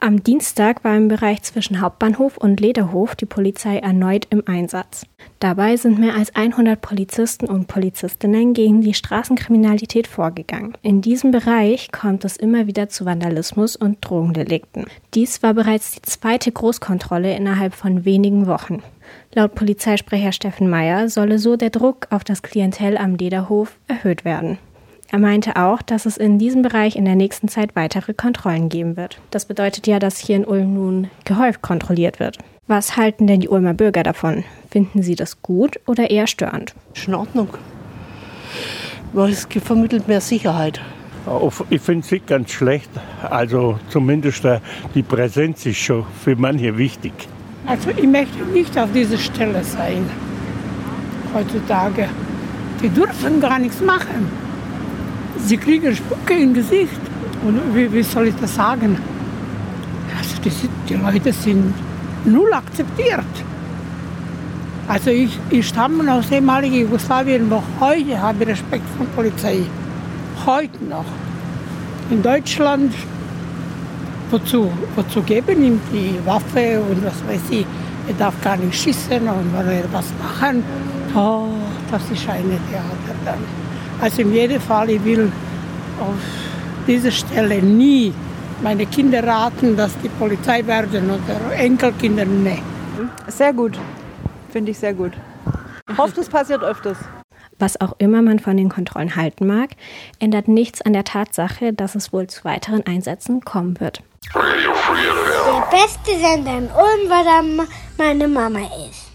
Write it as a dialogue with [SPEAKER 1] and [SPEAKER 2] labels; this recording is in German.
[SPEAKER 1] Am Dienstag war im Bereich zwischen Hauptbahnhof und Lederhof die Polizei erneut im Einsatz. Dabei sind mehr als 100 Polizisten und Polizistinnen gegen die Straßenkriminalität vorgegangen. In diesem Bereich kommt es immer wieder zu Vandalismus und Drogendelikten. Dies war bereits die zweite Großkontrolle innerhalb von wenigen Wochen. Laut Polizeisprecher Steffen Meyer solle so der Druck auf das Klientel am Lederhof erhöht werden. Er meinte auch, dass es in diesem Bereich in der nächsten Zeit weitere Kontrollen geben wird. Das bedeutet ja, dass hier in Ulm nun gehäuft kontrolliert wird. Was halten denn die Ulmer Bürger davon? Finden sie das gut oder eher störend?
[SPEAKER 2] Ist in Ordnung. Weil es vermittelt mehr Sicherheit.
[SPEAKER 3] Ich finde es nicht ganz schlecht. Also zumindest äh, die Präsenz ist schon für manche wichtig.
[SPEAKER 4] Also ich möchte nicht auf dieser Stelle sein heutzutage. Die dürfen gar nichts machen. Sie kriegen Spucke im Gesicht. Und wie, wie soll ich das sagen? Also die, die Leute sind null akzeptiert. Also ich, ich stamme aus ehemaligen Jugoslawien, noch heute habe ich Respekt vor der Polizei. Heute noch. In Deutschland, wozu, wozu geben ihm die Waffe und was weiß ich, er darf gar nicht schießen und wenn er was machen, oh, das ist eine Theater dann. Also in jedem Fall, ich will auf dieser Stelle nie meine Kinder raten, dass die Polizei werden oder Enkelkinder, nee.
[SPEAKER 5] Sehr gut. Finde ich sehr gut. Hofft, es passiert öfters.
[SPEAKER 1] Was auch immer man von den Kontrollen halten mag, ändert nichts an der Tatsache, dass es wohl zu weiteren Einsätzen kommen wird.
[SPEAKER 6] Der beste Sender in Ulm, weil da meine Mama ist.